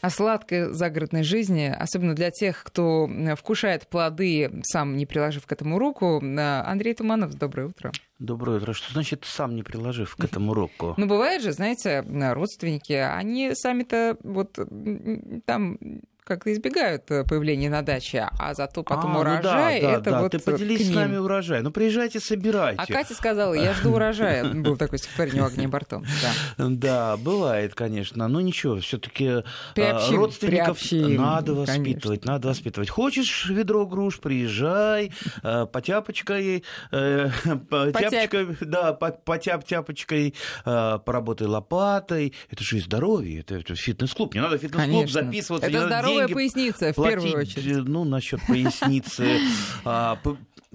о сладкой загородной жизни, особенно для тех, кто вкушает плоды, сам не приложив к этому руку. Андрей Туманов, доброе утро. Доброе утро. Что значит сам не приложив к этому руку? Ну, бывает же, знаете, родственники, они сами-то вот там как-то избегают э, появления на даче, а зато потом а, урожай, ну да, да, это да. вот Ты поделись с нами урожай. Ну, приезжайте, собирайте. А Катя сказала, я жду урожая. Был такой стихотворение у огня бортом. Да. бывает, конечно. Но ничего, все таки а, родственников надо воспитывать, надо воспитывать. Хочешь ведро груш, приезжай, э, потяпочкой, э, тяпочкой, да, потяп-тяпочкой, поработай лопатой. Это же и здоровье, это фитнес-клуб. Не надо фитнес-клуб записываться. Это здоровье поясница, в платить, первую очередь. Ну, насчет поясницы.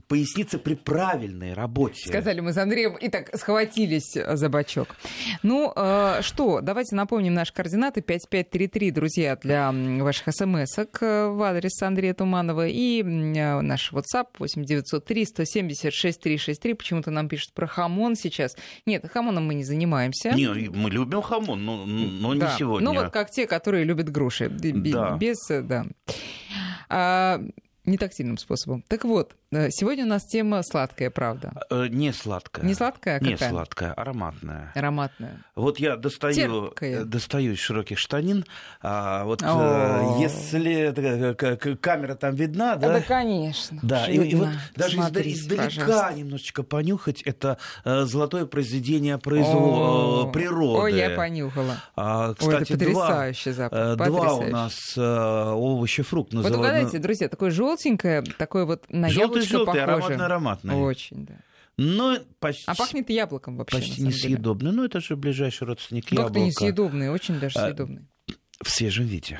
Поясница при правильной работе. Сказали мы с Андреем и так схватились за бочок. Ну э, что, давайте напомним наши координаты. 5533, друзья, для ваших смс-ок э, в адрес Андрея Туманова и э, наш WhatsApp 8903 176 363. Почему-то нам пишут про хамон сейчас. Нет, хамоном мы не занимаемся. Не, мы любим хамон, но, но не да. сегодня. Ну вот как те, которые любят груши. Да. Без, да. А, не тактильным способом. Так вот, Э, сегодня у нас тема сладкая, правда? Э, не сладкая. Не сладкая, а какая? Не сладкая, ароматная. Ароматная. Вот я достаю, достаю из широких штанин. А вот О-о-о. Э, если камера там видна, да? Да, конечно. Да, и, и вот даже Смотрите, издалека пожалуйста. немножечко понюхать это золотое произведение произвол... природы. Ой, я понюхала. А, кстати, Ой, это потрясающий два, запах. Два потрясающий. у нас овощи, фрукт называют. Вот угадайте, друзья, такое желтенькое, такое вот на Желтый желтый, ароматный, ароматный. Очень, да. Но почти, а пахнет яблоком вообще. Почти несъедобный. Ну, это же ближайший родственник яблока. Как-то несъедобный, очень даже а, съедобный. В свежем виде.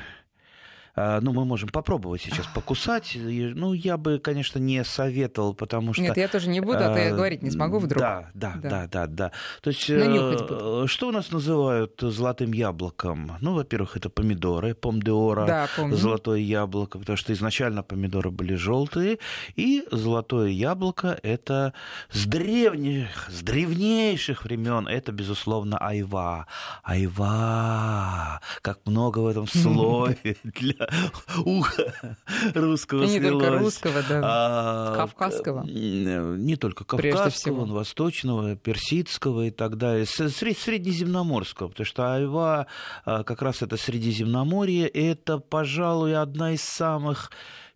А, ну, мы можем попробовать сейчас покусать. Ну, я бы, конечно, не советовал, потому что... Нет, я тоже не буду, а то я говорить не смогу вдруг. Да, да, да, да, да. да. То есть, э, что у нас называют золотым яблоком? Ну, во-первых, это помидоры, помдеора, да, золотое яблоко, потому что изначально помидоры были желтые, и золотое яблоко это с древних, с древнейших времен, это, безусловно, айва. Айва, как много в этом слове для уха русского И не свелось. только русского, да, а, кавказского. Не только кавказского, восточного, персидского и так далее, среднеземноморского, потому что Айва а, как раз это Средиземноморье, это, пожалуй, одна из самых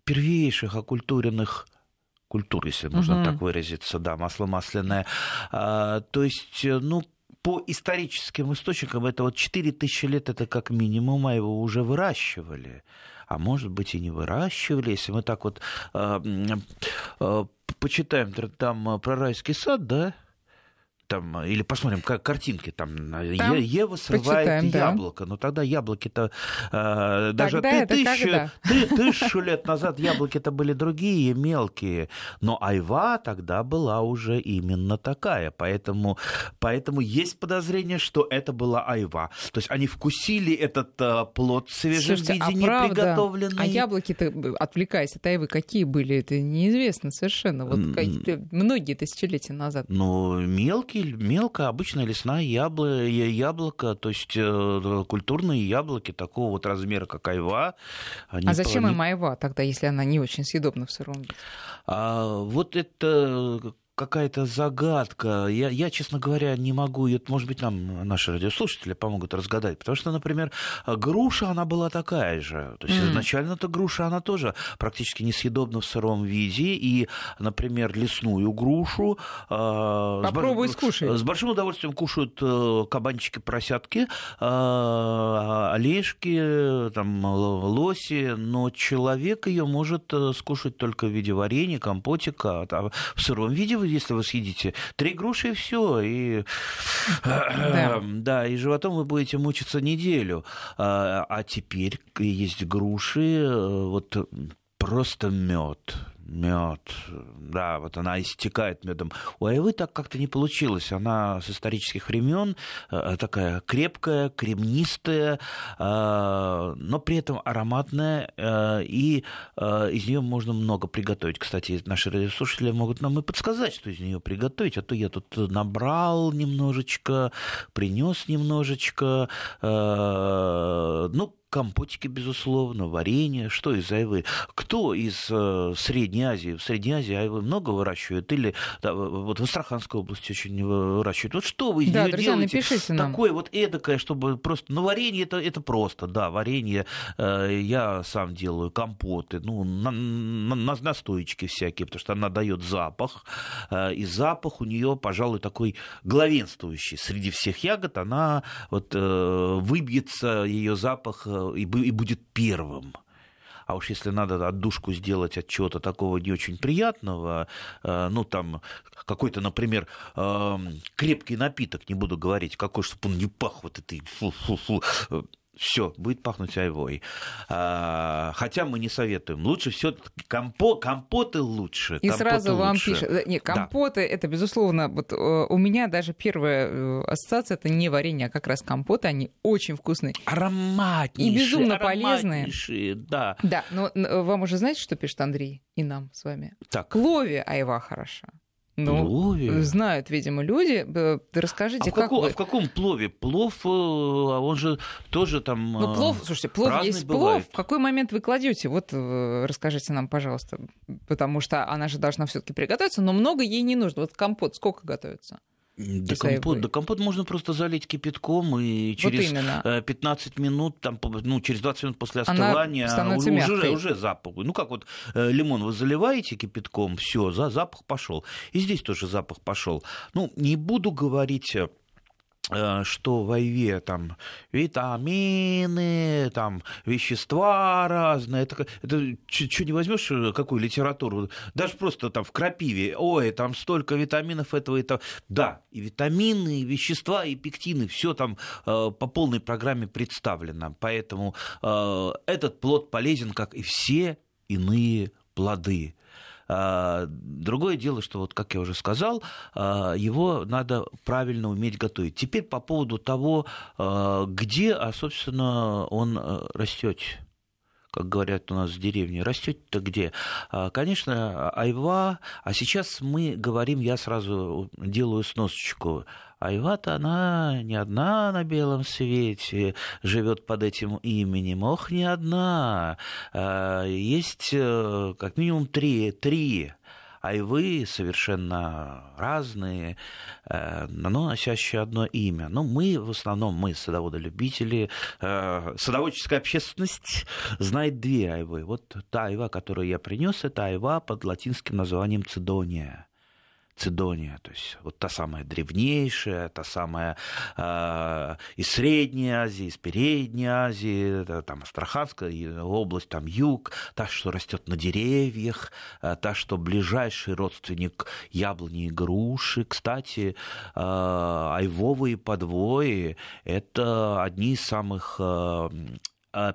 первейших оккультуренных культур, если можно угу. так выразиться, да, масло масляное. А, то есть, ну, по историческим источникам это вот 4000 лет это как минимум, а его уже выращивали. А может быть и не выращивали, если мы так вот э, э, почитаем там про райский сад, да, там, или посмотрим как картинки, там, там Ева срывает яблоко, да. но тогда яблоки-то э, даже ты, тысячу, ты, тысячу лет назад яблоки-то были другие, мелкие, но айва тогда была уже именно такая, поэтому, поэтому есть подозрение, что это была айва. То есть они вкусили этот э, плод в свежем Слушайте, виде, а не правда, приготовленный. А яблоки-то, отвлекаясь от айвы, какие были, это неизвестно совершенно, вот многие тысячелетия назад. Ну, мелкие мелкая, обычная лесная ябло, яблоко, то есть э, культурные яблоки такого вот размера, как айва. а зачем им айва тогда, если она не очень съедобна в сыром виде? А, вот это какая-то загадка. Я, я, честно говоря, не могу ее, может быть, нам наши радиослушатели помогут разгадать. Потому что, например, груша, она была такая же. То есть mm. изначально-то груша, она тоже практически несъедобна в сыром виде. И, например, лесную грушу... Э, Попробуй с, скушай. С большим удовольствием кушают э, кабанчики, поросятки, э, олешки, там, лоси. Но человек ее может э, скушать только в виде варенья, компотика. А в сыром виде если вы съедите три груши, и все. И, да. да, и животом вы будете мучиться неделю. А, а теперь есть груши, э, вот просто мед мед, да, вот она истекает медом. У Айвы так как-то не получилось. Она с исторических времен э, такая крепкая, кремнистая, э, но при этом ароматная, э, и из нее можно много приготовить. Кстати, наши радиослушатели могут нам и подсказать, что из нее приготовить, а то я тут набрал немножечко, принес немножечко. Ну, компотики, безусловно, варенье. Что из айвы? Кто из э, Средней Азии? В Средней Азии айвы много выращивают? Или да, вот в Астраханской области очень выращивают? Вот что вы из да, нее друзья, делаете? Напишите нам. Такое вот эдакое, чтобы просто... Ну, варенье это, это просто, да, варенье. Э, я сам делаю компоты, ну, на, на, на настойчики всякие, потому что она дает запах. Э, и запах у нее, пожалуй, такой главенствующий. Среди всех ягод она вот э, выбьется ее запах э, и будет первым. А уж если надо отдушку сделать от чего-то такого не очень приятного, э, ну там какой-то, например, крепкий напиток, не буду говорить, какой, чтобы он не пах вот этой фу-фу-фу, все, будет пахнуть айвой. А, хотя мы не советуем. Лучше все компо, компоты лучше. И сразу вам лучше. пишут. Не, компоты, да. это, безусловно, вот э, у меня даже первая э, ассоциация это не варенье, а как раз компоты. Они очень вкусные. Ароматнейшие. И безумно полезные. Да. Да, но вам уже знаете, что пишет Андрей и нам с вами? Так. Клови айва хороша. Ну, плове? знают, видимо, люди. Расскажите, а в как каком, вы... а в каком плове? Плов, э, а он же тоже там Ну, плов, слушайте, плов есть бывает. плов. В какой момент вы кладете? Вот э, расскажите нам, пожалуйста. Потому что она же должна все таки приготовиться, но много ей не нужно. Вот компот сколько готовится? Да компот, да компот можно просто залить кипятком, и через вот 15 э, минут, там, ну, через 20 минут после остывания уже, мягкой. уже запах. Ну, как вот э, лимон вы заливаете кипятком, все, за запах пошел. И здесь тоже запах пошел. Ну, не буду говорить Э, что в Айве там витамины, там вещества разные. Это, это что не возьмешь э, какую литературу, даже просто там в крапиве, ой, там столько витаминов этого и того. Да, и витамины, и вещества, и пектины, все там э, по полной программе представлено. Поэтому э, этот плод полезен, как и все иные плоды. А, другое дело, что, вот, как я уже сказал, а, его надо правильно уметь готовить. Теперь по поводу того, а, где, а, собственно, он растет как говорят у нас в деревне, растет-то где? Конечно, айва, а сейчас мы говорим, я сразу делаю сносочку, Айва-то она не одна на белом свете живет под этим именем. Ох, не одна. А, есть э, как минимум три, три айвы совершенно разные, э, но носящие одно имя. Но мы, в основном, мы, садоводы-любители, э, садоводческая общественность знает две айвы. Вот та айва, которую я принес, это айва под латинским названием цидония. Цидония, то есть вот та самая древнейшая, та самая э, из Средней Азии, из Передней Азии, там Астраханская область, там юг, та, что растет на деревьях, э, та, что ближайший родственник яблони и груши. Кстати, э, айвовые подвои – это одни из самых э,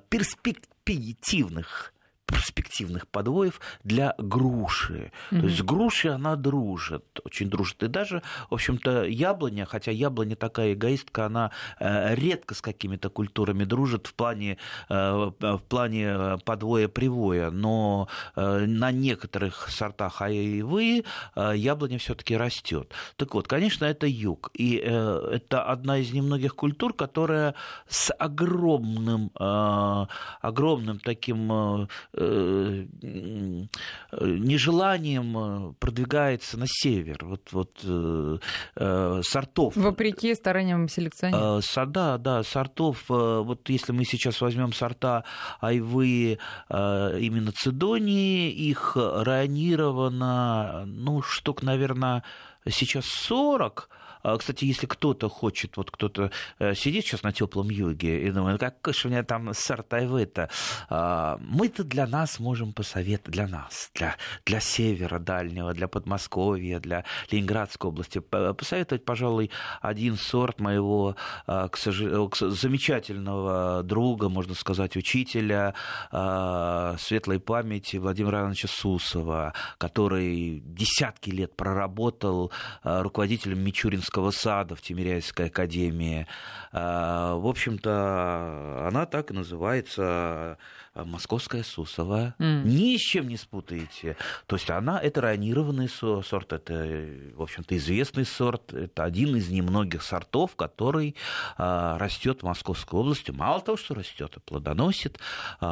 перспективных перспективных подвоев для груши. Mm-hmm. То есть с грушей она дружит, очень дружит. И даже, в общем-то, яблоня, хотя яблоня такая эгоистка, она э, редко с какими-то культурами дружит в плане, э, в плане подвоя-привоя, но э, на некоторых сортах айвы яблоня все-таки растет. Так вот, конечно, это юг. И это одна из немногих культур, которая с огромным, огромным таким Э, нежеланием э, продвигается на север. Вот, вот э, сортов. Вопреки стараниям селекционеров. Да, да, сортов. Вот если мы сейчас возьмем сорта айвы именно цидонии, их районировано, ну, штук, наверное, сейчас 40, а, кстати, если кто-то хочет, вот кто-то э, сидит сейчас на теплом юге и думает, как же меня там сорт айвы-то, а, мы-то для нас можем посоветовать, для нас, для, для севера дальнего, для Подмосковья, для Ленинградской области, посоветовать, пожалуй, один сорт моего а, к сожалению, замечательного друга, можно сказать, учителя светлой памяти Владимира Ивановича Сусова, который десятки лет проработал руководителем Мичуринского детского сада в Тимиряйской академии. В общем-то, она так и называется московская сусовая. Mm. Ни с чем не спутаете. То есть она, это ранированный сорт, это, в общем-то, известный сорт. Это один из немногих сортов, который растет в Московской области. Мало того, что растет, а плодоносит. У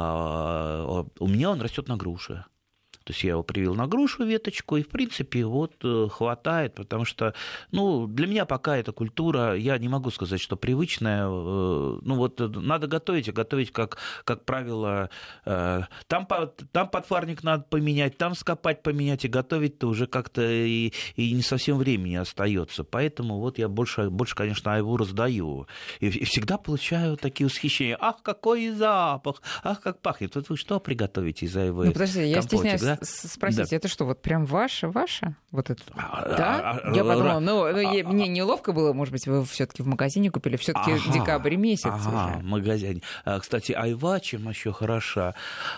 меня он растет на груше. То есть я его привил на грушу веточку, и, в принципе, вот э, хватает, потому что, ну, для меня пока эта культура, я не могу сказать, что привычная. Э, ну, вот э, надо готовить, а готовить, как, как правило, там, там подфарник надо поменять, там скопать поменять, и готовить-то уже как-то и, и не совсем времени остается. Поэтому вот я больше, больше конечно, айву раздаю. И, и всегда получаю такие восхищения. Ах, какой запах! Ах, как пахнет! Вот вы что приготовите из айвы? Ну, подожди, я стесняюсь да? Спросить, да. это что, вот прям ваше, ваше? Вот это? А, да? А, а, я подумала, ну, ну а, мне неловко было, может быть, вы все-таки в магазине купили, все-таки ага, декабрь месяц ага, уже. магазин. Кстати, айва чем еще хороша?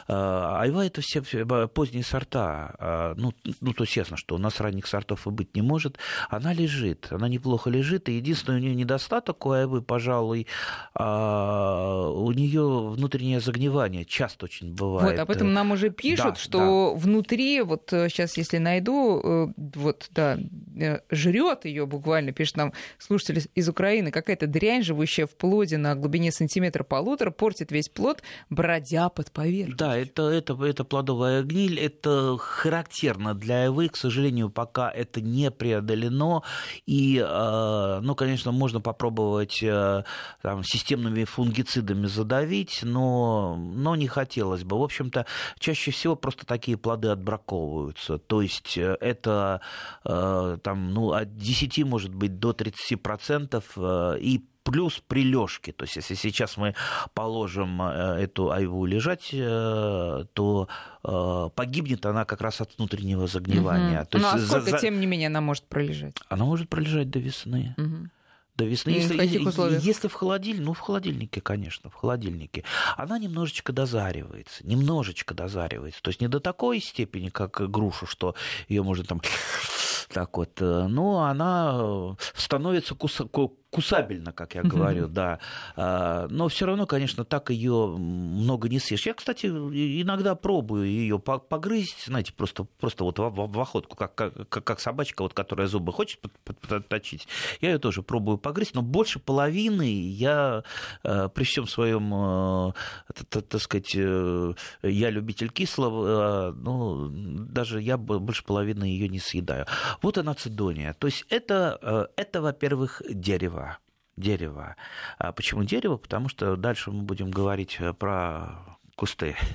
Айва это все поздние сорта. Ну, ну, то есть ясно, что у нас ранних сортов и быть не может. Она лежит, она неплохо лежит, и единственный у нее недостаток у айвы, пожалуй, у нее внутреннее загнивание часто очень бывает. Вот, об этом нам уже пишут, да, что да внутри, вот сейчас, э, если найду, э, вот, да, э, жрет ее буквально, пишет нам слушатель из Украины, какая-то дрянь, живущая в плоде на глубине сантиметра полутора, портит весь плод, бродя под поверхностью. Да, это, это, это плодовая гниль, это характерно для айвы, к сожалению, пока это не преодолено, и, ну, конечно, можно попробовать там, системными фунгицидами задавить, но, но не хотелось бы. В общем-то, чаще всего просто такие плоды плоды отбраковываются. То есть э, это э, там, ну, от 10, может быть, до 30% э, и плюс прилежки. То есть, если сейчас мы положим эту айву лежать, то погибнет она как раз от внутреннего загнивания. Угу. То ну, есть, а сколько, за... тем не менее, она может пролежать? Она может пролежать до весны. Угу до весны. Если, в каких условиях? если в холодильнике, ну в холодильнике, конечно, в холодильнике, она немножечко дозаривается, немножечко дозаривается. То есть не до такой степени, как грушу, что ее можно там так вот, э, но она становится куса, кусабельно, как я говорю, да. А, но все равно, конечно, так ее много не съешь. Я, кстати, иногда пробую ее погрызть, знаете, просто, просто вот в, охотку, как, как, как собачка, вот, которая зубы хочет подточить. Я ее тоже пробую погрызть, но больше половины я э, при всем своем, э, так сказать, э, я любитель кислого, ну, даже я больше половины ее не съедаю. Вот она цидония. То есть это, это во-первых, дерево дерева. А почему дерево? Потому что дальше мы будем говорить э, про кусты.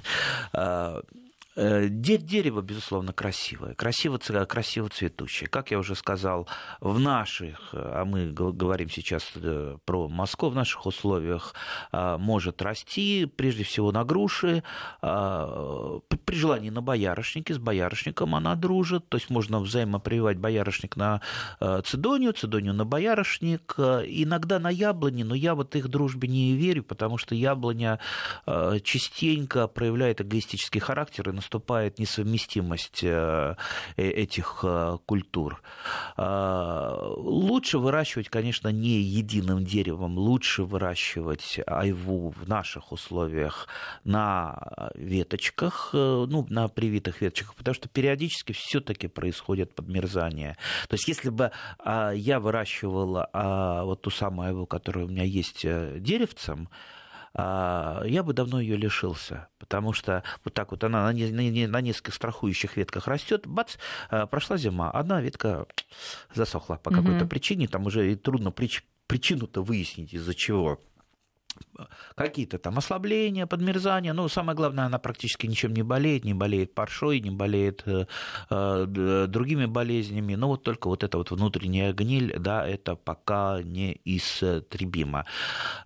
Э, дерево, безусловно, красивое, красиво, красиво цветущее. Как я уже сказал, в наших, а мы говорим сейчас э, про Москву, в наших условиях может расти, прежде всего на груши, при желании на боярышнике, с боярышником она дружит, то есть можно взаимопрививать боярышник на э, цидонию, цидонию на боярышник, иногда на яблони, но я вот их дружбе не верю, потому что яблоня частенько проявляет эгоистический характер и наступает несовместимость э, э, этих э, культур. Лучше выращивать, конечно, не единым деревом, лучше выращивать айву в наших условиях на веточках, ну, на привитых веточках, потому что периодически все-таки происходит подмерзание. То есть, если бы а, я выращивала а, вот ту самую айву, которая у меня есть деревцем, я бы давно ее лишился, потому что вот так вот она на, на нескольких страхующих ветках растет, бац, а, прошла зима, одна ветка засохла по какой-то угу. причине, там уже и трудно прич, причину-то выяснить, из-за чего какие-то там ослабления, подмерзания. Ну, самое главное, она практически ничем не болеет, не болеет паршой, не болеет э, э, другими болезнями. Но вот только вот эта вот внутренняя гниль, да, это пока неистребимо.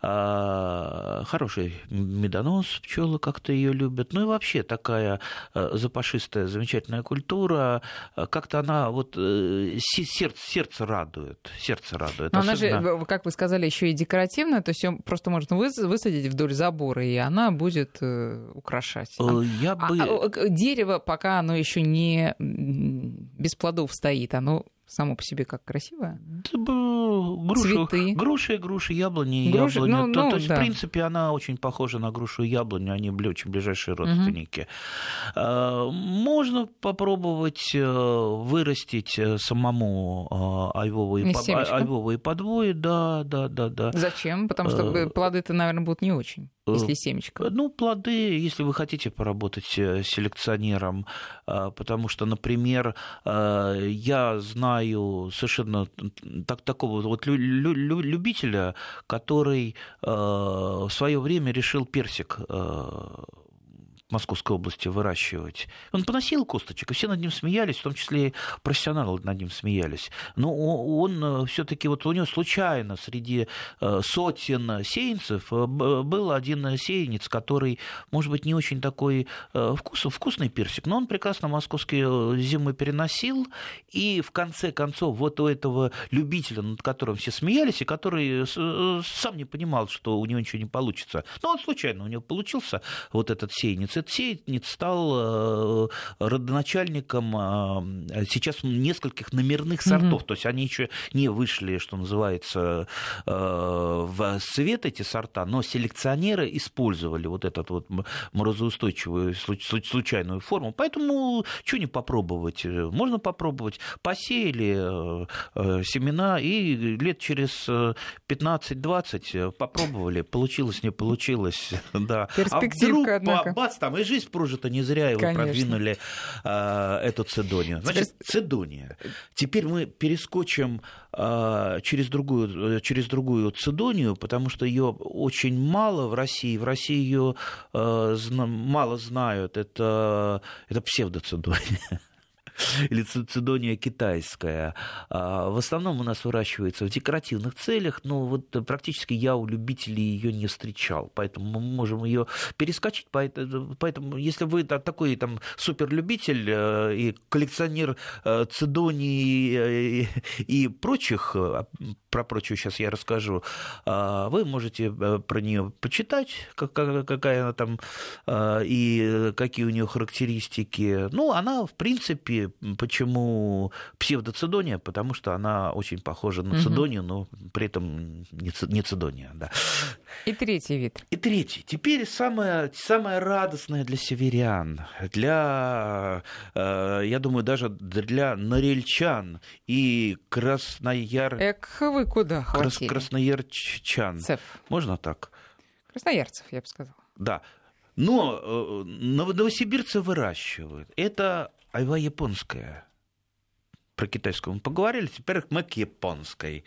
Э, хороший медонос, пчелы как-то ее любят. Ну и вообще такая э, запашистая, замечательная культура. Как-то она вот э, сердце, сердце радует. Сердце радует. Но Особенно... она же, как вы сказали, еще и декоративная, то есть ее просто можно высадить вдоль забора, и она будет э, украшать. Э, я а, бы... а, дерево, пока оно еще не без плодов стоит, оно само по себе как красивая? Грушу, Цветы. груши, груши, яблони, груши, яблони. Ну, то, ну, то есть, да. в принципе, она очень похожа на грушу и яблоню, они очень ближайшие родственники. Угу. Можно попробовать э, вырастить э, самому э, айвовые, по, айвовые подвои, да, да, да, да. Зачем? Потому что плоды-то, наверное, будут не очень. Если семечко. Ну, плоды, если вы хотите поработать селекционером, потому что, например, я знаю совершенно так, такого вот лю- лю- любителя, который в свое время решил персик Московской области выращивать. Он поносил косточек, и все над ним смеялись, в том числе и профессионалы над ним смеялись. Но он э, все-таки вот у него случайно среди э, сотен сеянцев э, был один сеянец, который, может быть, не очень такой вкус, вкусный персик, но он прекрасно московские зимы переносил, и в конце концов вот у этого любителя, над которым все смеялись, и который сам не понимал, что у него ничего не получится, но он случайно у него получился вот этот сеянец, Цитсейтниц стал э, родоначальником э, сейчас нескольких номерных сортов. Mm-hmm. То есть они еще не вышли, что называется, э, в свет эти сорта, но селекционеры использовали вот эту вот морозоустойчивую случайную форму. Поэтому что не попробовать? Можно попробовать. Посеяли семена и лет через 15-20 попробовали. Получилось, не получилось. Да. Перспективка, а вдруг, однако. бац, там и жизнь прожита не зря, вы Конечно. продвинули а, эту цедонию. Значит, цедония. Теперь мы перескочим а, через, другую, через другую цедонию, потому что ее очень мало в России. В России ее а, мало знают. Это, это псевдоцедония. или цидония китайская. А, в основном у нас выращивается в декоративных целях, но вот практически я у любителей ее не встречал, поэтому мы можем ее перескочить. Поэтому, если вы такой там суперлюбитель э, и коллекционер э, цидонии э, и прочих про прочую сейчас я расскажу. А, вы можете про нее почитать, какая она там а, и какие у нее характеристики. Ну, она, в принципе, почему псевдоцидония? Потому что она очень похожа на цидонию, но при этом не цидония. Да. И третий вид. И третий. Теперь самое, самое радостное для северян, для, э, я думаю, даже для норельчан и краснояр... Эх, вы куда хватили? Красноярчан. Цеф. Можно так? Красноярцев, я бы сказала. Да. Но э, новосибирцы выращивают. Это айва японская. Про китайскую мы поговорили, теперь мы к японской.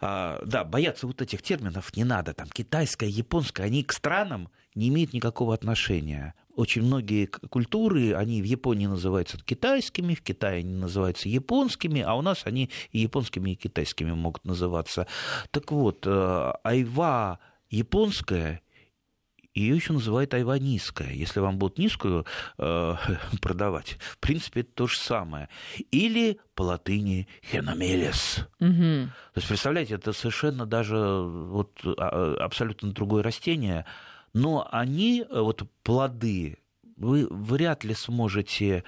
А, да, бояться вот этих терминов не надо. Там китайская, японская, они к странам не имеют никакого отношения очень многие культуры, они в Японии называются китайскими, в Китае они называются японскими, а у нас они и японскими, и китайскими могут называться. Так вот, э, айва японская ее еще называют айва низкая. Если вам будут низкую э, продавать, в принципе, это то же самое. Или по латыни хеномелес. Угу. То есть, представляете, это совершенно даже вот, а, абсолютно другое растение, но они, э, вот плоды, вы вряд ли сможете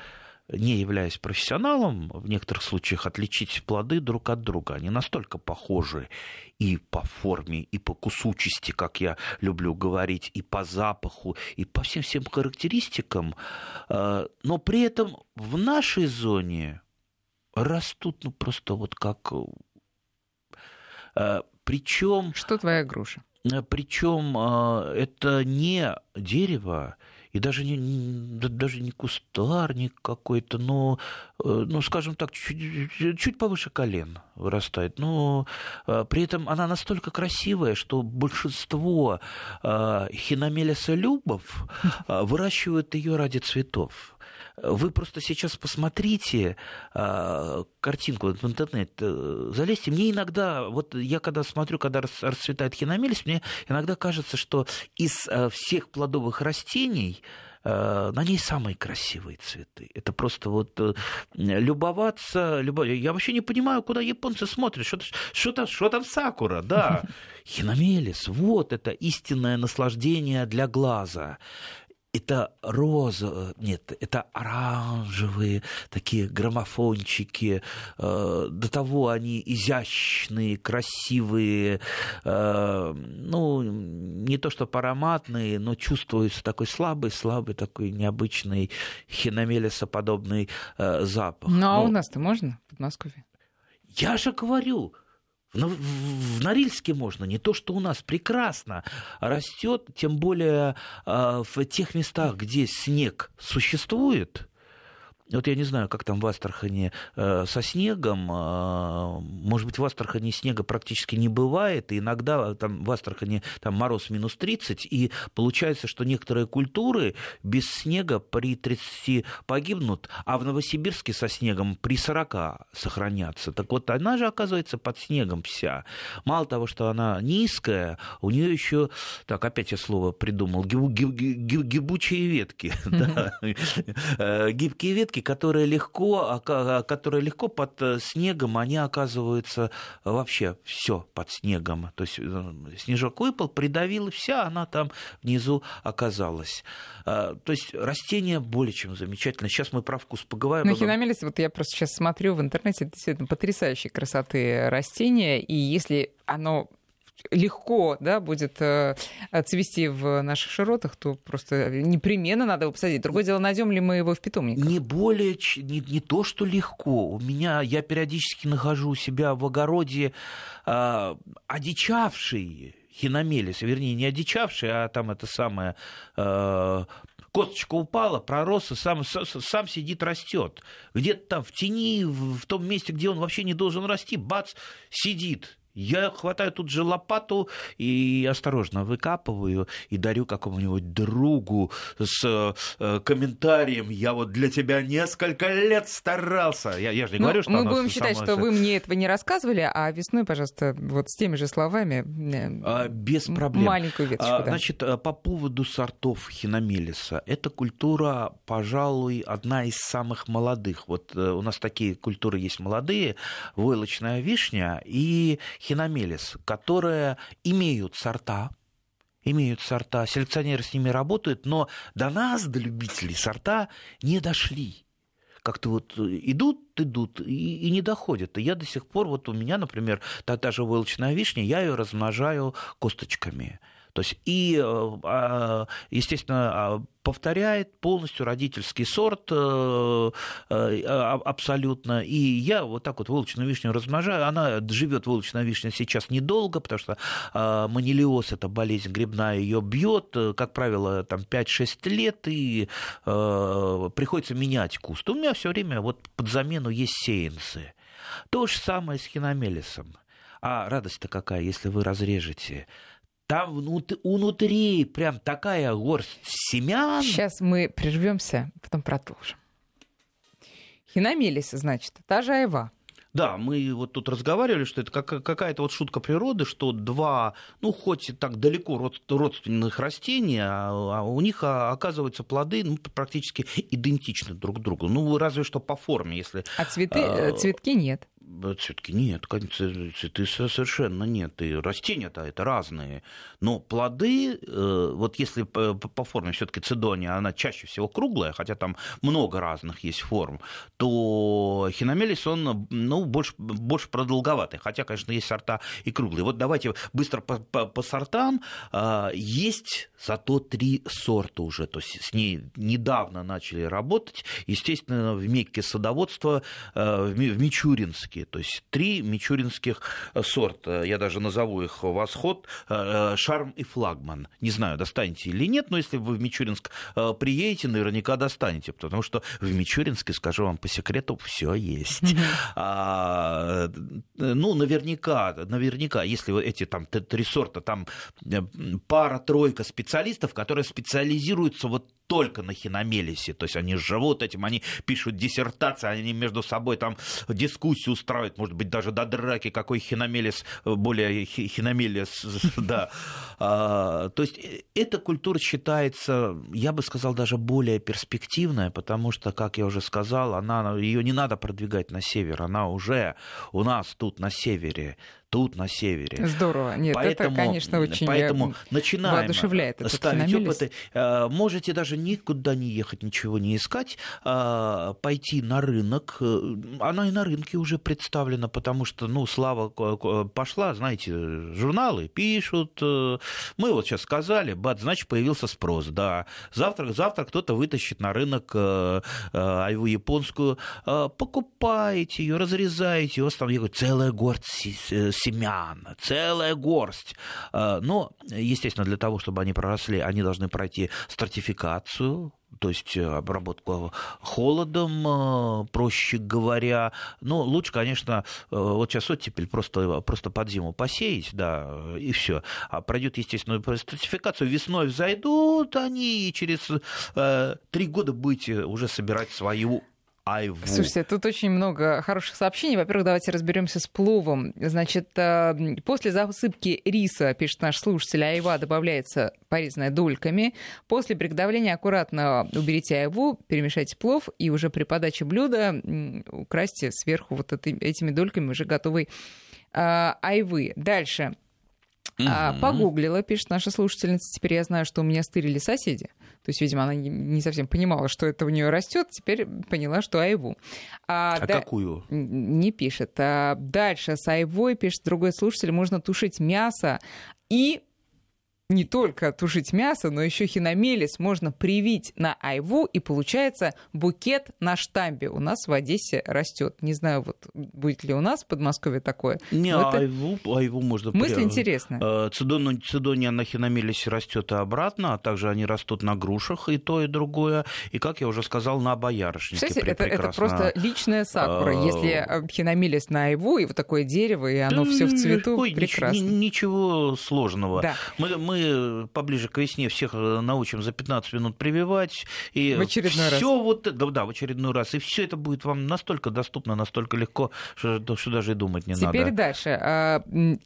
не являясь профессионалом, в некоторых случаях отличить плоды друг от друга. Они настолько похожи и по форме, и по кусучести, как я люблю говорить, и по запаху, и по всем всем характеристикам. Э, но при этом в нашей зоне растут ну, просто вот как... Э, Причем... Что твоя груша? Э, Причем это не дерево, и даже не, даже не кустарник какой-то, но, э, ну, скажем так, чуть, чуть повыше колен вырастает. Но при этом она настолько красивая, что большинство хиномелиса любов выращивают ее ради цветов. Вы просто сейчас посмотрите а, картинку в интернет, э, залезьте. Мне иногда, вот я когда смотрю, когда расцветает хиномелис, мне иногда кажется, что из э, всех плодовых растений э, на ней самые красивые цветы. Это просто вот любоваться, любов... Я вообще не понимаю, куда японцы смотрят. Что, что, там, что там сакура, да. Хиномелис, вот это истинное наслаждение для глаза. Это роза, нет, это оранжевые такие граммофончики, э, до того они изящные, красивые, э, ну, не то что ароматные, но чувствуется такой слабый, слабый, такой необычный хиномелесоподобный э, запах. Ну, а ну, у нас-то можно в Подмосковье? Я же говорю, в Норильске можно, не то, что у нас прекрасно. Растет, тем более а, в тех местах, где снег существует, вот я не знаю, как там в Астрахани э, со снегом. Э, может быть, в Астрахани снега практически не бывает. И иногда там в Астрахани там мороз минус 30. И получается, что некоторые культуры без снега при 30 погибнут, а в Новосибирске со снегом при 40 сохранятся. Так вот, она же оказывается под снегом вся. Мало того, что она низкая, у нее еще, так, опять я слово придумал, гиб, гиб, гиб, гибучие ветки. Э, гибкие ветки, которые легко, которые легко под э, снегом, они оказываются вообще все под снегом. То есть э, снежок выпал, придавил, и вся она там внизу оказалась. А, то есть растение более чем замечательно. Сейчас мы про вкус поговорим. На хиномелис, вот я просто сейчас смотрю в интернете, это действительно потрясающей красоты растения, и если оно легко да, будет э, цвести в наших широтах, то просто непременно надо его посадить. Другое дело, найдем ли мы его в питомниках? Не более, не, не то, что легко. У меня, я периодически нахожу у себя в огороде э, одичавшие хиномелис, вернее, не одичавшие, а там это самое... Э, косточка упала, пророс, и сам, сам сидит, растет. Где-то там в тени, в том месте, где он вообще не должен расти, бац, сидит. Я хватаю тут же лопату и осторожно выкапываю и дарю какому-нибудь другу с э, комментарием «Я вот для тебя несколько лет старался». Я, я же не ну, говорю, что Мы будем считать, что вы мне этого не рассказывали, а весной, пожалуйста, вот с теми же словами э, а, Без проблем. Маленькую веточку, а, да. Значит, э, по поводу сортов хиномелиса. Эта культура, пожалуй, одна из самых молодых. Вот э, у нас такие культуры есть молодые. Войлочная вишня и хиномелис, которые имеют сорта, имеют сорта, селекционеры с ними работают, но до нас, до любителей сорта, не дошли. Как-то вот идут, идут и, и не доходят. И я до сих пор, вот у меня, например, та, та же войлочная вишня, я ее размножаю косточками. То есть и, э, а, естественно, а, повторяет полностью родительский сорт э, э, абсолютно. И я вот так вот волчную вишню размножаю. Она живет волчная вишня сейчас недолго, потому что манилиоз это болезнь грибная, ее бьет, как правило, там 5-6 лет, и приходится менять куст. У меня все время вот под замену есть сеянцы. То же самое с хиномелисом. А радость-то какая, если вы разрежете там внутри, внутри прям такая горсть семян. Сейчас мы прервемся, потом продолжим. Хиномелис, значит, та же айва. Да, мы вот тут разговаривали, что это какая-то вот шутка природы, что два, ну, хоть и так далеко родственных растений, а, а у них а, оказываются плоды ну, практически идентичны друг другу. Ну, разве что по форме, если... А цветы, а, цветки нет. Цветки нет, цветы совершенно нет. И растения-то это разные. Но плоды, э, вот если по форме все-таки цедония, она чаще всего круглая, хотя там много разных есть форм, то хиномелис, он ну, больше, больше продолговатый. Хотя, конечно, есть сорта и круглые. Вот давайте быстро по, по, по сортам. А, есть зато три сорта уже. То есть с ней недавно начали работать. Естественно, в Мекке садоводство, э, в Мичуринске то есть три мичуринских э, сорта. Я даже назову их «Восход», э, «Шарм» и «Флагман». Не знаю, достанете или нет, но если вы в Мичуринск э, приедете, наверняка достанете, потому что в Мичуринске, скажу вам по секрету, все есть. А, ну, наверняка, наверняка, если эти там три сорта, там пара-тройка специалистов, которые специализируются вот только на хиномелисе, то есть они живут этим, они пишут диссертации, они между собой там дискуссию устраивают, может быть, даже до драки, какой хиномелис более хиномелис, да. А, то есть э, эта культура считается, я бы сказал, даже более перспективная, потому что, как я уже сказал, она, ее не надо продвигать на север, она уже у нас тут на севере тут, на севере. Здорово. Нет, поэтому, это, конечно, очень поэтому начинаем воодушевляет этот ставить опыты. Э, можете даже никуда не ехать, ничего не искать, э, пойти на рынок. Э, она и на рынке уже представлена, потому что, ну, слава пошла, знаете, журналы пишут. Мы вот сейчас сказали, бат, значит, появился спрос. Да, завтра, завтра кто-то вытащит на рынок айву японскую. Покупаете ее, разрезаете, у вас там целая горсть семян, целая горсть. Но, естественно, для того, чтобы они проросли, они должны пройти стратификацию, то есть э, обработку холодом, э, проще говоря. Ну, лучше, конечно, э, вот сейчас оттепель просто, просто под зиму посеять, да, и все. А пройдет естественную стратификацию, весной взойдут они, и через три года будете уже собирать свою Айву. Слушайте, тут очень много хороших сообщений. Во-первых, давайте разберемся с пловом. Значит, э, после засыпки риса, пишет наш слушатель, айва добавляется порезанная дольками. После приготовления аккуратно уберите айву, перемешайте плов и уже при подаче блюда украсьте сверху вот этими дольками уже готовой э, айвы. Дальше. Угу. Погуглила, пишет наша слушательница. Теперь я знаю, что у меня стырили соседи. То есть, видимо, она не совсем понимала, что это у нее растет, теперь поняла, что айву. А, а да... какую? Не пишет. А дальше с айвой, пишет другой слушатель, можно тушить мясо и не только тушить мясо, но еще хиномелис можно привить на айву, и получается букет на штамбе. У нас в Одессе растет. Не знаю, вот будет ли у нас в Подмосковье такое. Не, это... айву, айву можно... Мысль при... интересная. Э, цидон, цидония на хиномелисе растет и обратно, а также они растут на грушах, и то, и другое. И, как я уже сказал, на боярышнике. Кстати, это, это просто личная сакура. Э, Если э, хиномелис на айву, и вот такое дерево, и оно все в цвету, Ой, прекрасно. Ничего сложного. Да. Мы, мы мы поближе к весне всех э, научим за 15 минут прививать. И в очередной раз. Вот, да, да, в очередной раз. И все это будет вам настолько доступно, настолько легко, что, что даже и думать не Теперь надо. Теперь дальше. А,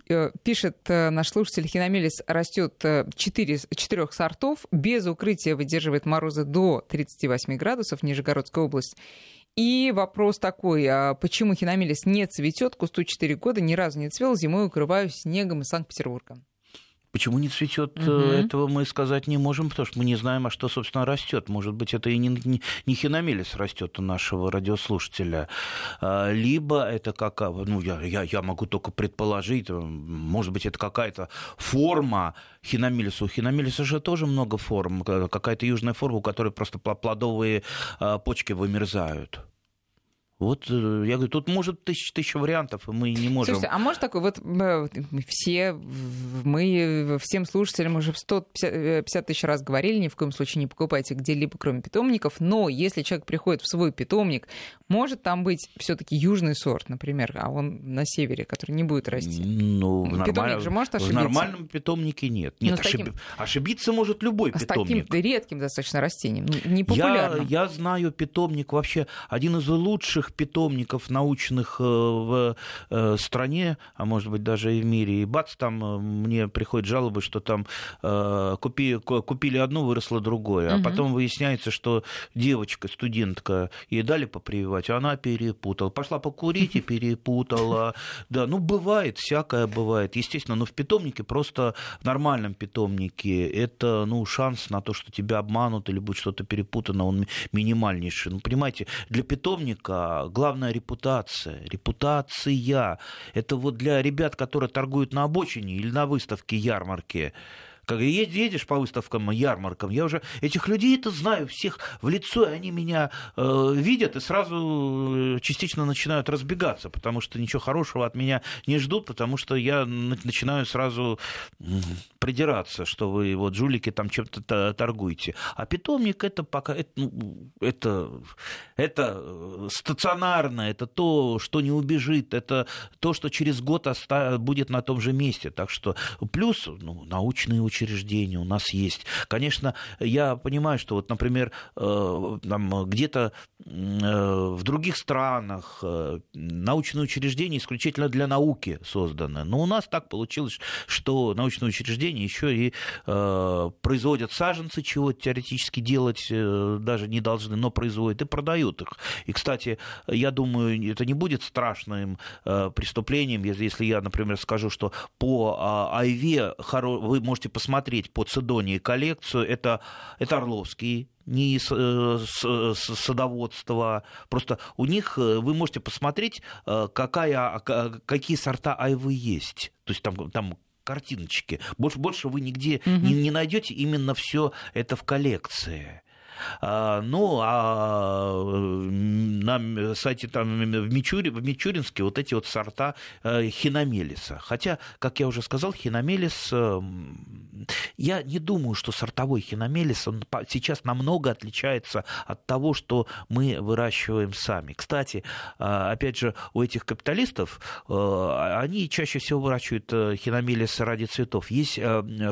э, пишет э, наш слушатель, хиномелис растет 4, 4 сортов, без укрытия выдерживает морозы до 38 градусов, Нижегородская область. И вопрос такой, а почему хиномелис не цветет, кусту 4 года, ни разу не цвел, зимой укрываю снегом из Санкт-Петербурга. Почему не цветет, угу. этого мы сказать не можем, потому что мы не знаем, а что, собственно, растет. Может быть, это и не, не, не хиномелис растет у нашего радиослушателя. А, либо это какая ну, я, я, я могу только предположить, может быть, это какая-то форма хиномелиса. У хиномелиса же тоже много форм, какая-то южная форма, у которой просто плодовые а, почки вымерзают. Вот э, я говорю, тут может тысяча, тысяча вариантов, и мы не можем. Слушайте, а может такой, вот э, все, мы всем слушателям уже 150 э, тысяч раз говорили, ни в коем случае не покупайте где-либо, кроме питомников, но если человек приходит в свой питомник, может там быть все-таки южный сорт, например, а он на севере, который не будет расти. Ну, нормаль... же может ошибиться. в нормальном питомнике нет. Нет, ну, ошиб... таким... ошибиться может любой а питомник. С таким редким достаточно растением, непопулярным. Я, я знаю питомник вообще один из лучших лучших питомников научных э, в э, стране, а может быть даже и в мире. И бац, там э, мне приходят жалобы, что там купи, купили одно, выросло другое. А потом выясняется, что девочка, студентка, ей дали попрививать, а она перепутала. Пошла покурить и перепутала. Да, ну бывает, всякое бывает. Естественно, но в питомнике, просто в нормальном питомнике, это ну, шанс на то, что тебя обманут или будет что-то перепутано, он минимальнейший. Ну, понимаете, для питомника главная репутация. Репутация. Это вот для ребят, которые торгуют на обочине или на выставке ярмарки. Как едешь по выставкам, ярмаркам, я уже этих людей это знаю всех в лицо, и они меня э, видят и сразу э, частично начинают разбегаться, потому что ничего хорошего от меня не ждут, потому что я начинаю сразу придираться, что вы вот жулики там чем-то торгуете. А питомник это пока это, ну, это, это э, стационарно, это то, что не убежит, это то, что через год оста- будет на том же месте. Так что плюс ну, научные ученые учреждения у нас есть. Конечно, я понимаю, что вот, например, там где-то в других странах научные учреждения исключительно для науки созданы. Но у нас так получилось, что научные учреждения еще и производят саженцы, чего теоретически делать даже не должны, но производят и продают их. И, кстати, я думаю, это не будет страшным преступлением, если я, например, скажу, что по а, Айве вы можете посмотреть по Цедонии коллекцию. Это, это Орловский не э, садоводство. Просто у них э, вы можете посмотреть, э, какая, какие сорта айвы есть. То есть там, там картиночки. Больше, больше вы нигде угу. не, не найдете именно все это в коллекции. А, ну, а на сайте там в, Мичури, в Мичуринске вот эти вот сорта э, хиномелиса. Хотя, как я уже сказал, хиномелис, э, я не думаю, что сортовой хиномелис, он сейчас намного отличается от того, что мы выращиваем сами. Кстати, а, опять же, у этих капиталистов, э, они чаще всего выращивают хиномелис ради цветов. Есть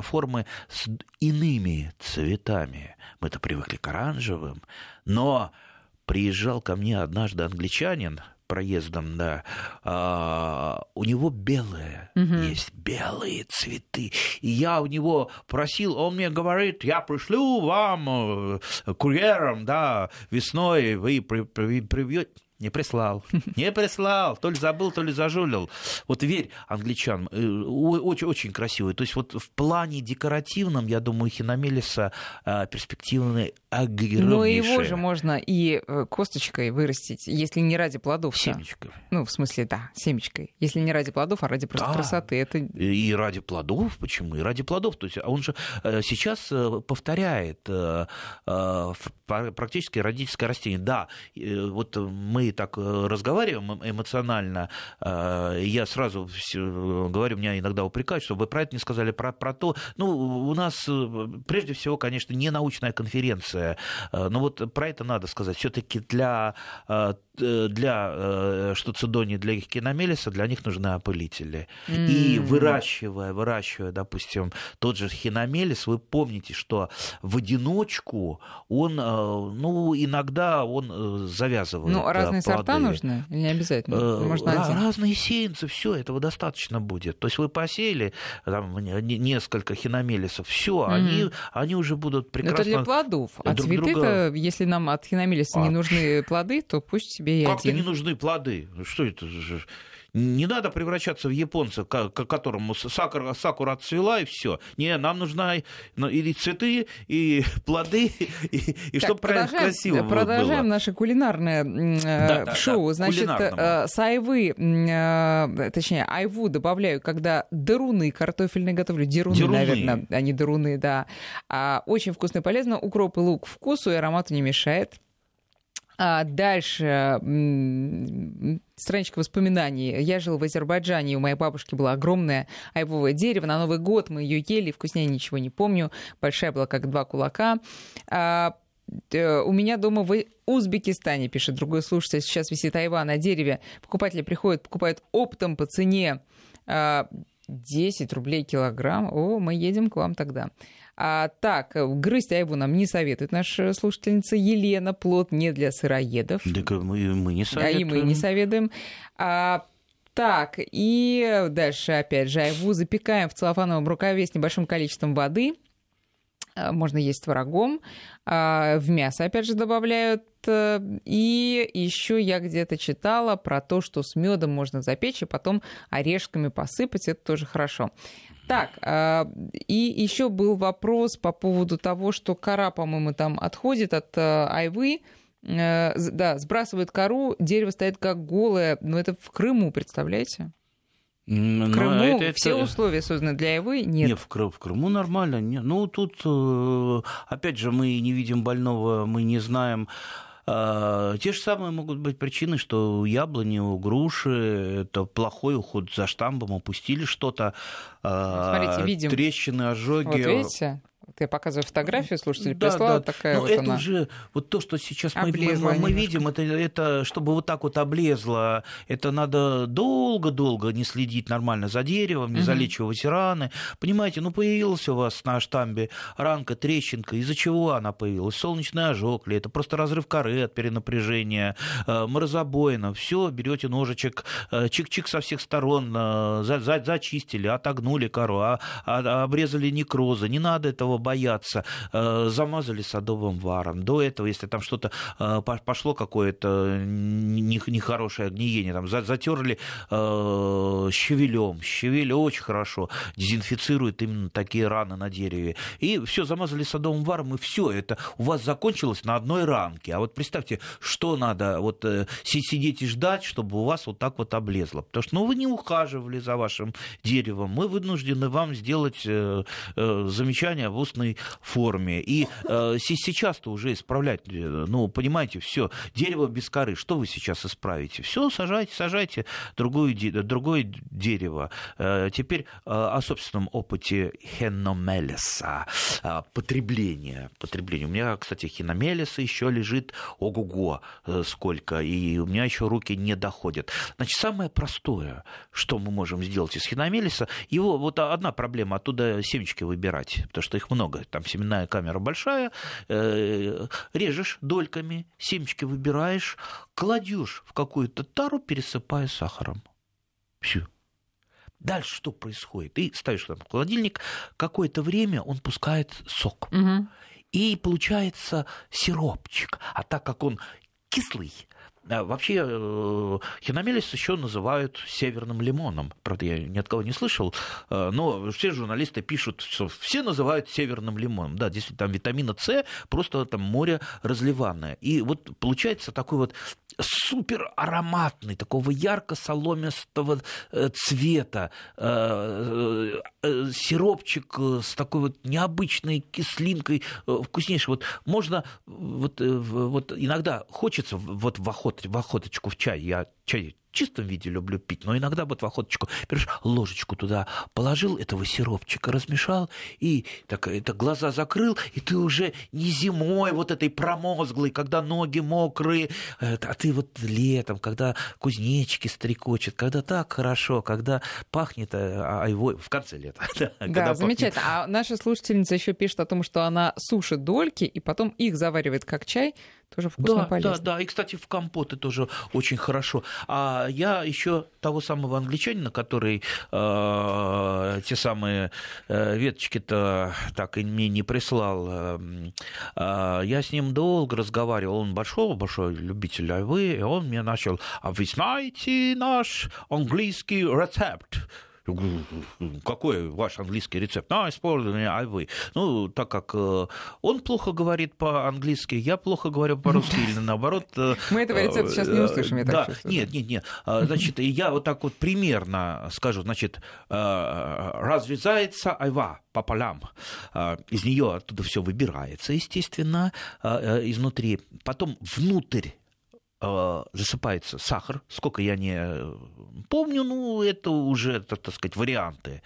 формы с иными цветами. Мы-то привыкли к оранжевым. Но приезжал ко мне однажды англичанин проездом, да, а, у него белые угу. есть, белые цветы. И я у него просил, он мне говорит, я пришлю вам э, курьером, да, весной вы привьете не прислал. Не прислал. То ли забыл, то ли зажулил. Вот верь англичанам. Э, очень, очень красивый. То есть вот в плане декоративном, я думаю, Хиномелиса э, перспективный огромнейший. Но его же можно и э, косточкой вырастить, если не ради плодов. Семечкой. Ну, в смысле, да, семечкой. Если не ради плодов, а ради просто да. красоты. Это... И ради плодов, почему? И ради плодов. То есть он же сейчас повторяет практически родительское растение. Да, вот мы так э, разговариваем эмоционально, э, я сразу говорю, меня иногда упрекают, что вы про это не сказали, про, про то. Ну, у нас э, прежде всего, конечно, не научная конференция, но вот про это надо сказать. Все-таки для для штуцидони, для их киномелиса, для них нужны опылители. Mm. И выращивая, выращивая, допустим, тот же хиномелис, вы помните, что в одиночку он, ну, иногда он завязывает. Ну, разные сорта нужны? Не обязательно? Э, Можно Р- разные сеянцы, все этого достаточно будет. То есть вы посеяли там, несколько хиномелисов, все, mm-hmm. они, они уже будут прекрасно... Это для плодов. А друг цветы друга... если нам от хиномелиса а. не нужны плоды, то пусть себе и Как-то один. не нужны плоды? Что это? Не надо превращаться в японца, к которому сакура, сакура отцвела, и все. Не, нам нужна ну, и цветы, и плоды, и, и чтобы красиво Продолжаем было. наше кулинарное э, да, шоу. Да, Значит, э, с айвы, э, точнее, айву добавляю, когда деруны картофельные готовлю. Деруны, деруны. наверное, а не деруны, да. А, очень вкусно и полезно. Укроп и лук вкусу и аромату не мешает. А дальше страничка воспоминаний. Я жил в Азербайджане, у моей бабушки было огромное айвовое дерево. На Новый год мы ее ели, вкуснее ничего не помню. Большая была, как два кулака. А, у меня дома в Узбекистане, пишет другой слушатель, сейчас висит айва на дереве. Покупатели приходят, покупают оптом по цене 10 а, рублей килограмм. О, мы едем к вам тогда. А, так, э, грызть айву нам не советует наша слушательница Елена. Плод не для сыроедов. Так мы, мы не советуем. Да, и мы не советуем. А, так, и дальше опять же айву запекаем в целлофановом рукаве с небольшим количеством воды. А, можно есть творогом. А, в мясо, опять же, добавляют. Э, и еще я где-то читала про то, что с медом можно запечь и потом орешками посыпать. Это тоже хорошо. Так, а, и еще был вопрос по поводу того, что кора, по-моему, там отходит от э, айвы. Э, да, сбрасывает кору, дерево стоит как голое. Но это в Крыму, представляете? В ну, Крыму это, все это... условия созданы для айвы, нет. Нет, в, Крым, в Крыму нормально. Не, ну, тут, э, опять же, мы не видим больного, мы не знаем те же самые могут быть причины, что у яблони, у груши это плохой уход за штамбом, опустили что-то, а, Смотрите, видим. трещины, ожоги. Вот видите? Я показываю фотографию, слушатели да, прислала, да. такая Но вот это она. уже, вот то, что сейчас мы, мы, мы видим, это, это, чтобы вот так вот облезло, это надо долго-долго не следить нормально за деревом, не угу. залечивать раны. Понимаете, ну появился у вас на штамбе ранка, трещинка, из-за чего она появилась? Солнечный ожог ли? Это просто разрыв коры от перенапряжения, э, морозобоина. Все, берете ножичек, э, чик-чик со всех сторон, э, за, за, зачистили, отогнули кору, а, а, обрезали некрозы. Не надо этого бояться. Э, замазали садовым варом. До этого, если там что-то э, пошло какое-то нехорошее гниение, там затерли э, щавелем. Щавель очень хорошо дезинфицирует именно такие раны на дереве. И все, замазали садовым варом, и все, это у вас закончилось на одной ранке. А вот представьте, что надо вот сидеть и ждать, чтобы у вас вот так вот облезло. Потому что ну, вы не ухаживали за вашим деревом, мы вынуждены вам сделать замечание в естественной форме. И э, сейчас-то уже исправлять, э, ну, понимаете, все, дерево без коры, что вы сейчас исправите? Все, сажайте, сажайте другое, другое дерево. Э, теперь э, о собственном опыте хеномелеса, э, потребления, потребления. У меня, кстати, хеномелеса еще лежит ого-го э, сколько, и у меня еще руки не доходят. Значит, самое простое, что мы можем сделать из хиномелиса, его вот одна проблема, оттуда семечки выбирать, потому что их много много, там семенная камера большая, э, режешь дольками, семечки выбираешь, кладешь в какую-то тару, пересыпая сахаром. Все. Дальше что происходит? Ты ставишь там в холодильник, какое-то время он пускает сок. Угу. И получается сиропчик. А так как он кислый, вообще э, хиномелис еще называют северным лимоном. Правда, я ни от кого не слышал, э, но все журналисты пишут, что все называют северным лимоном. Да, действительно, там витамина С, просто там море разливанное. И вот получается такой вот супер ароматный, такого ярко-соломистого э, цвета, сиропчик с такой вот необычной кислинкой, вкуснейший. Вот можно, вот, вот иногда хочется вот в охот в охоточку в чай. Я чай чистом виде люблю пить, но иногда вот в охоточку, берешь ложечку туда, положил этого сиропчика, размешал, и так, это глаза закрыл, и ты уже не зимой вот этой промозглой, когда ноги мокрые, а ты вот летом, когда кузнечики стрекочут, когда так хорошо, когда пахнет а, айвой, в конце лета. Да, замечательно. А наша слушательница еще пишет о том, что она сушит дольки и потом их заваривает как чай, тоже вкусно да, полезно. Да, да, и, кстати, в компоты тоже очень хорошо. А я еще того самого англичанина, который э, те самые э, веточки-то так и мне не прислал, э, э, я с ним долго разговаривал, он большой-большой любитель айвы, и он мне начал, а вы знаете наш английский рецепт? Какой ваш английский рецепт? А, использование айвы. Ну, так как э, он плохо говорит по-английски, я плохо говорю по-русски, или наоборот. Э, Мы этого рецепта сейчас не услышим, я так чувствую. Нет, нет, нет. А, значит, я вот так вот примерно скажу, значит, э, разрезается айва пополам. А, из нее оттуда все выбирается, естественно, изнутри. Потом внутрь Э, засыпается сахар, сколько я не э, помню, ну, это уже, так, так сказать, варианты.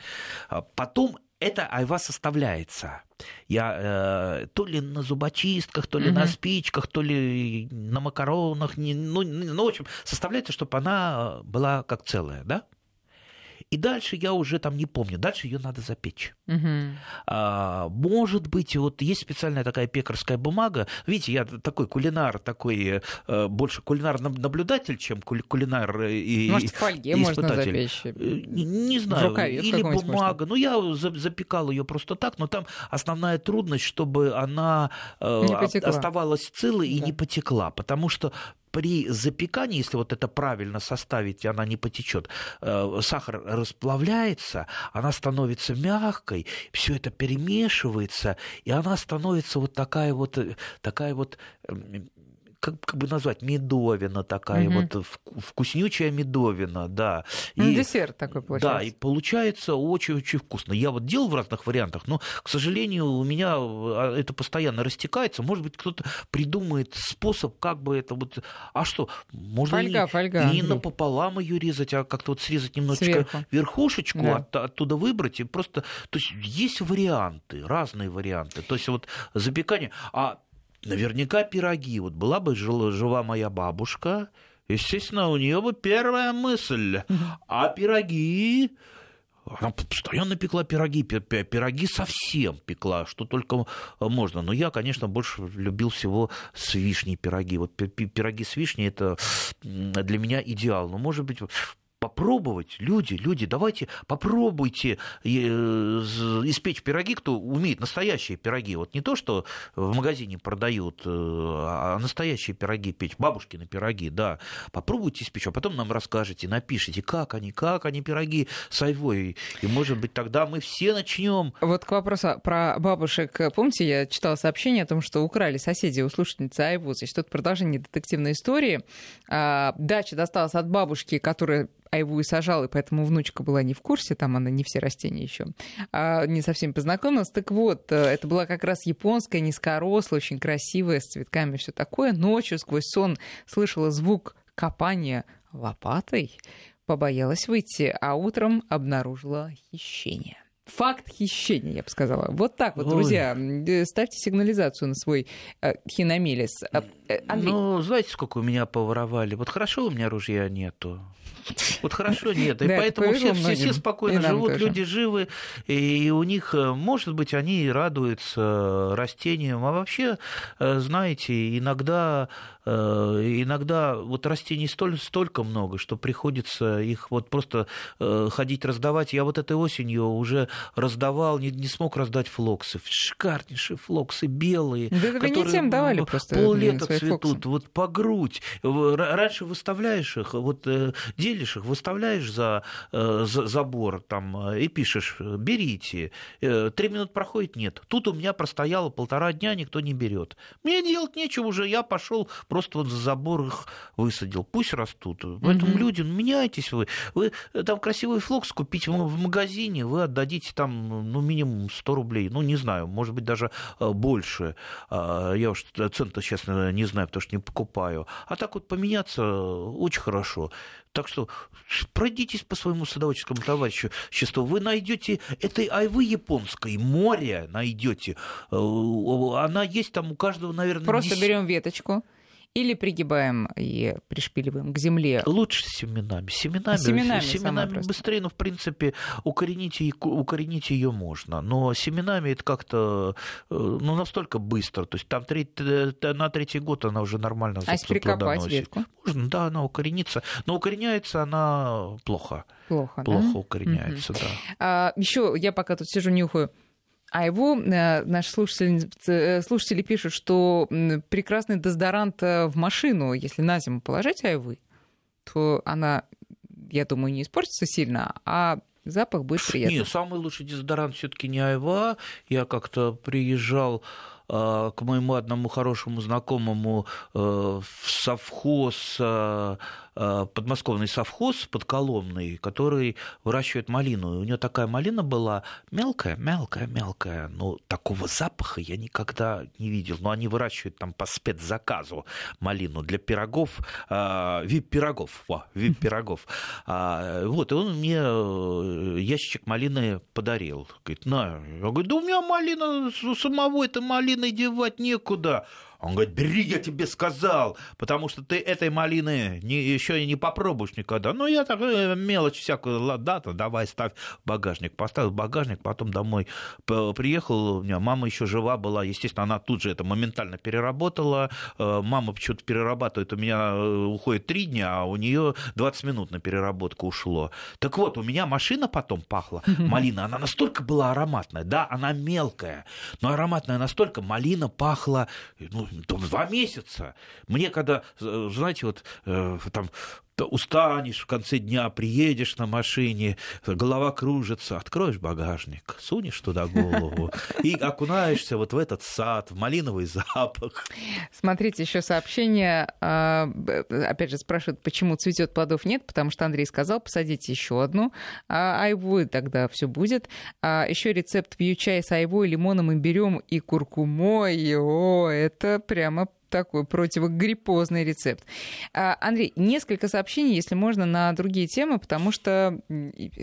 А потом эта айва составляется. Я э, то ли на зубочистках, то ли угу. на спичках, то ли на макаронах, не, ну, ну, в общем, составляется, чтобы она была как целая, да? И дальше я уже там не помню. Дальше ее надо запечь. Угу. А, может быть, вот есть специальная такая пекарская бумага. Видите, я такой кулинар, такой э, больше кулинар-наблюдатель, чем кулинар и Может, в фольге можно запечь? Э, не, не знаю. Или бумага. Можно? Ну, я запекал ее просто так, но там основная трудность, чтобы она э, оставалась целой да. и не потекла. Потому что при запекании, если вот это правильно составить, она не потечет, э, сахар расплавляется, она становится мягкой, все это перемешивается, и она становится вот такая вот, э, такая вот как, как бы назвать, медовина такая, угу. вот вкуснючая медовина, да. Ну, и, десерт такой получается. Да, и получается очень-очень вкусно. Я вот делал в разных вариантах, но, к сожалению, у меня а, это постоянно растекается. Может быть, кто-то придумает способ, как бы это вот... А что, можно фольга, и, фольга, и напополам ее резать, а как-то вот срезать немножечко Сверху. верхушечку, да. от, оттуда выбрать и просто... То есть есть варианты, разные варианты. То есть вот запекание... А наверняка пироги. Вот была бы жива моя бабушка, естественно, у нее бы первая мысль. А пироги... Она постоянно пекла пироги, пироги совсем пекла, что только можно. Но я, конечно, больше любил всего с вишней пироги. Вот пироги с вишней это для меня идеал. Но, может быть, попробовать, люди, люди, давайте попробуйте э, испечь пироги, кто умеет настоящие пироги. Вот не то, что в магазине продают, э, а настоящие пироги печь, бабушкины пироги, да. Попробуйте испечь, а потом нам расскажете, напишите, как они, как они пироги с айвой. И, может быть, тогда мы все начнем. Вот к вопросу про бабушек. Помните, я читала сообщение о том, что украли соседи у слушательницы айву. Значит, тут продолжение детективной истории. А, дача досталась от бабушки, которая айву и сажал, и поэтому внучка была не в курсе, там она не все растения еще, а не совсем познакомилась. Так вот, э, это была как раз японская, низкорослая, очень красивая, с цветками все такое. Ночью сквозь сон слышала звук копания лопатой, побоялась выйти, а утром обнаружила хищение. Факт хищения, я бы сказала. Вот так вот, Ой. друзья, э, ставьте сигнализацию на свой э, хиномелис. Э, Андрей. Ну, знаете, сколько у меня поворовали? Вот хорошо у меня ружья нету. Вот хорошо нет. И да, поэтому все, все, все спокойно живут, тоже. люди живы, и у них, э, может быть, они радуются растениям. А вообще, э, знаете, иногда Э, иногда вот растений столь, столько много, что приходится их вот просто э, ходить раздавать. Я вот этой осенью уже раздавал, не, не смог раздать флоксы. Шикарнейшие флоксы, белые. Да которые не тем давали просто. Поллета цветут, флоксы. вот по грудь. Раньше выставляешь их, вот э, делишь их, выставляешь за, за забор там и пишешь, берите. Три минуты проходит, нет. Тут у меня простояло полтора дня, никто не берет. Мне делать нечего уже, я пошел просто вот за забор их высадил. Пусть растут. Поэтому mm-hmm. люди, ну, меняйтесь вы. Вы там красивый флокс купите в магазине, вы отдадите там, ну, минимум 100 рублей. Ну, не знаю, может быть, даже э, больше. А, я уж цен-то, честно, не знаю, потому что не покупаю. А так вот поменяться очень хорошо. Так что пройдитесь по своему садоводческому товариществу. Вы найдете этой айвы японской, море найдете. Э, она есть там у каждого, наверное. Просто 10... берем веточку или пригибаем и пришпиливаем к земле? Лучше с семенами. Семенами, семенами, семенами быстрее, но в принципе укоренить, укоренить ее можно. Но семенами это как-то э, ну, настолько быстро. То есть там треть, на третий год она уже нормально А если прикопать ветку? Можно, да, она укоренится. Но укореняется она плохо. Плохо, Плохо да? укореняется, угу. да. А, еще я пока тут сижу, нюхаю а его э, наши слушатели, э, слушатели пишут, что прекрасный дезодорант э, в машину, если на зиму положить айвы, то она, я думаю, не испортится сильно, а запах будет приятный. Нет, самый лучший дезодорант все таки не айва. Я как-то приезжал к моему одному хорошему знакомому в совхоз Э, подмосковный совхоз подколомный, который выращивает малину. И у него такая малина была мелкая, мелкая, мелкая. Но такого запаха я никогда не видел. Но они выращивают там по спецзаказу малину для пирогов, э, вип-пирогов. Во, вип-пирогов. А, вот, и он мне э, ящичек малины подарил. Говорит, на. Я говорю, да у меня малина, самого это малиной девать некуда. Он говорит, бери, я тебе сказал, потому что ты этой малины не, еще и не попробуешь никогда. Ну, я так, э, мелочь всякую, ладно, давай ставь в багажник. Поставил в багажник, потом домой приехал, у меня мама еще жива была, естественно, она тут же это моментально переработала. Э, мама почему-то перерабатывает, у меня э, уходит три дня, а у нее 20 минут на переработку ушло. Так вот, у меня машина потом пахла, малина, она настолько была ароматная, да, она мелкая, но ароматная настолько, малина пахла, ну, два месяца. Мне когда, знаете, вот там устанешь в конце дня, приедешь на машине, голова кружится, откроешь багажник, сунешь туда голову и окунаешься вот в этот сад, в малиновый запах. Смотрите, еще сообщение, а, опять же, спрашивают, почему цветет плодов нет, потому что Андрей сказал, посадите еще одну а, айву, и тогда все будет. А еще рецепт пью чай с айвой, лимоном, имбирем и куркумой. О, это прямо такой противогриппозный рецепт. А, Андрей, несколько сообщений, если можно, на другие темы, потому что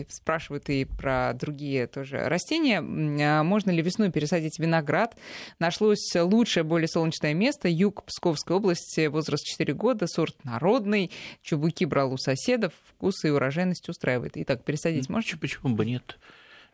спрашивают и про другие тоже растения. А можно ли весной пересадить виноград? Нашлось лучшее, более солнечное место. Юг Псковской области, возраст 4 года, сорт народный. Чубуки брал у соседов, вкус и урожайность устраивает. Итак, пересадить можно? Почему бы нет?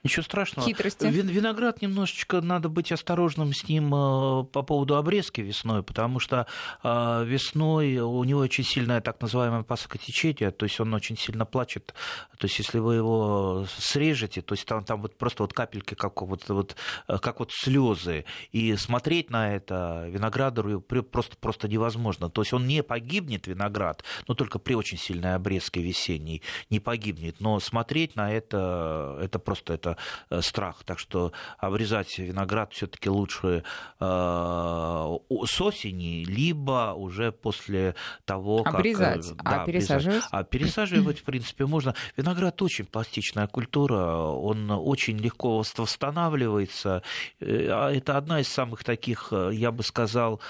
Ничего страшного. Хитрости. Виноград немножечко надо быть осторожным с ним э, по поводу обрезки весной, потому что э, весной у него очень сильное так называемое пасокотечение, то есть он очень сильно плачет. То есть если вы его срежете, то есть там, там вот просто вот капельки, как вот, вот, э, как вот слезы, и смотреть на это виноградару просто, просто невозможно. То есть он не погибнет, виноград, но только при очень сильной обрезке весенней не погибнет. Но смотреть на это, это просто это Э, страх. Так что обрезать виноград все-таки лучше э, с осени, либо уже после того, как... Обрезать, э, да, а пересаживать? А пересаживать, в принципе, можно. Виноград очень пластичная культура, он очень легко восстанавливается. А это одна из самых таких, я бы сказал,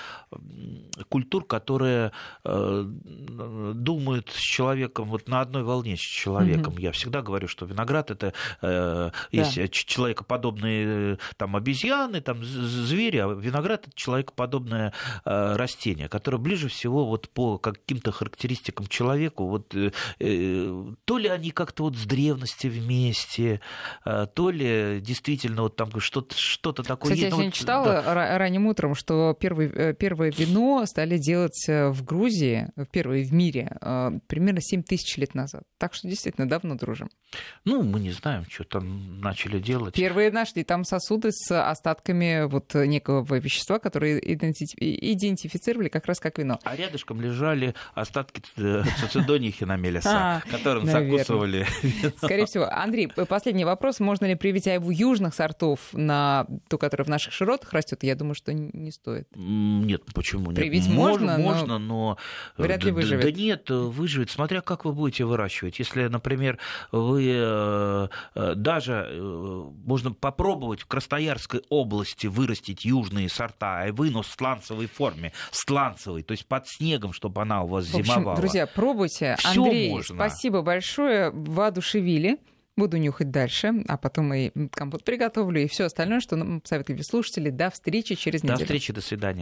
культур, которые думают с человеком вот на одной волне с человеком. Я всегда говорю, что виноград это есть да. человекоподобные там, обезьяны, там, звери, а виноград – это человекоподобное э, растение, которое ближе всего вот по каким-то характеристикам человеку. Вот, э, э, то ли они как-то вот с древности вместе, то ли действительно вот там что-то, что-то такое Кстати, есть. я вот, читала да. ранним утром, что первый, первое вино стали делать в Грузии, первое в мире, примерно 7 тысяч лет назад. Так что действительно давно дружим. Ну, мы не знаем, что там начали делать. Первые нашли там сосуды с остатками вот некого вещества, которые идентифицировали как раз как вино. А рядышком лежали остатки цицидонии хиномелиса, а, которым закусывали. Скорее всего. Андрей, последний вопрос. Можно ли привить айву южных сортов на ту, которая в наших широтах растет? Я думаю, что не стоит. Нет, почему нет? Привить можно, можно, но... Вряд ли выживет. Да нет, выживет, смотря как вы будете выращивать. Если, например, вы э, э, даже Э, можно попробовать в Красноярской области вырастить южные сорта айвы, но в сланцевой форме, сланцевой, то есть под снегом, чтобы она у вас в общем, зимовала. Друзья, пробуйте. Всё Андрей, можно. спасибо большое, воодушевили. Буду нюхать дальше, а потом и компот приготовлю, и все остальное, что нам советуют слушатели. До встречи через неделю. До встречи, до свидания.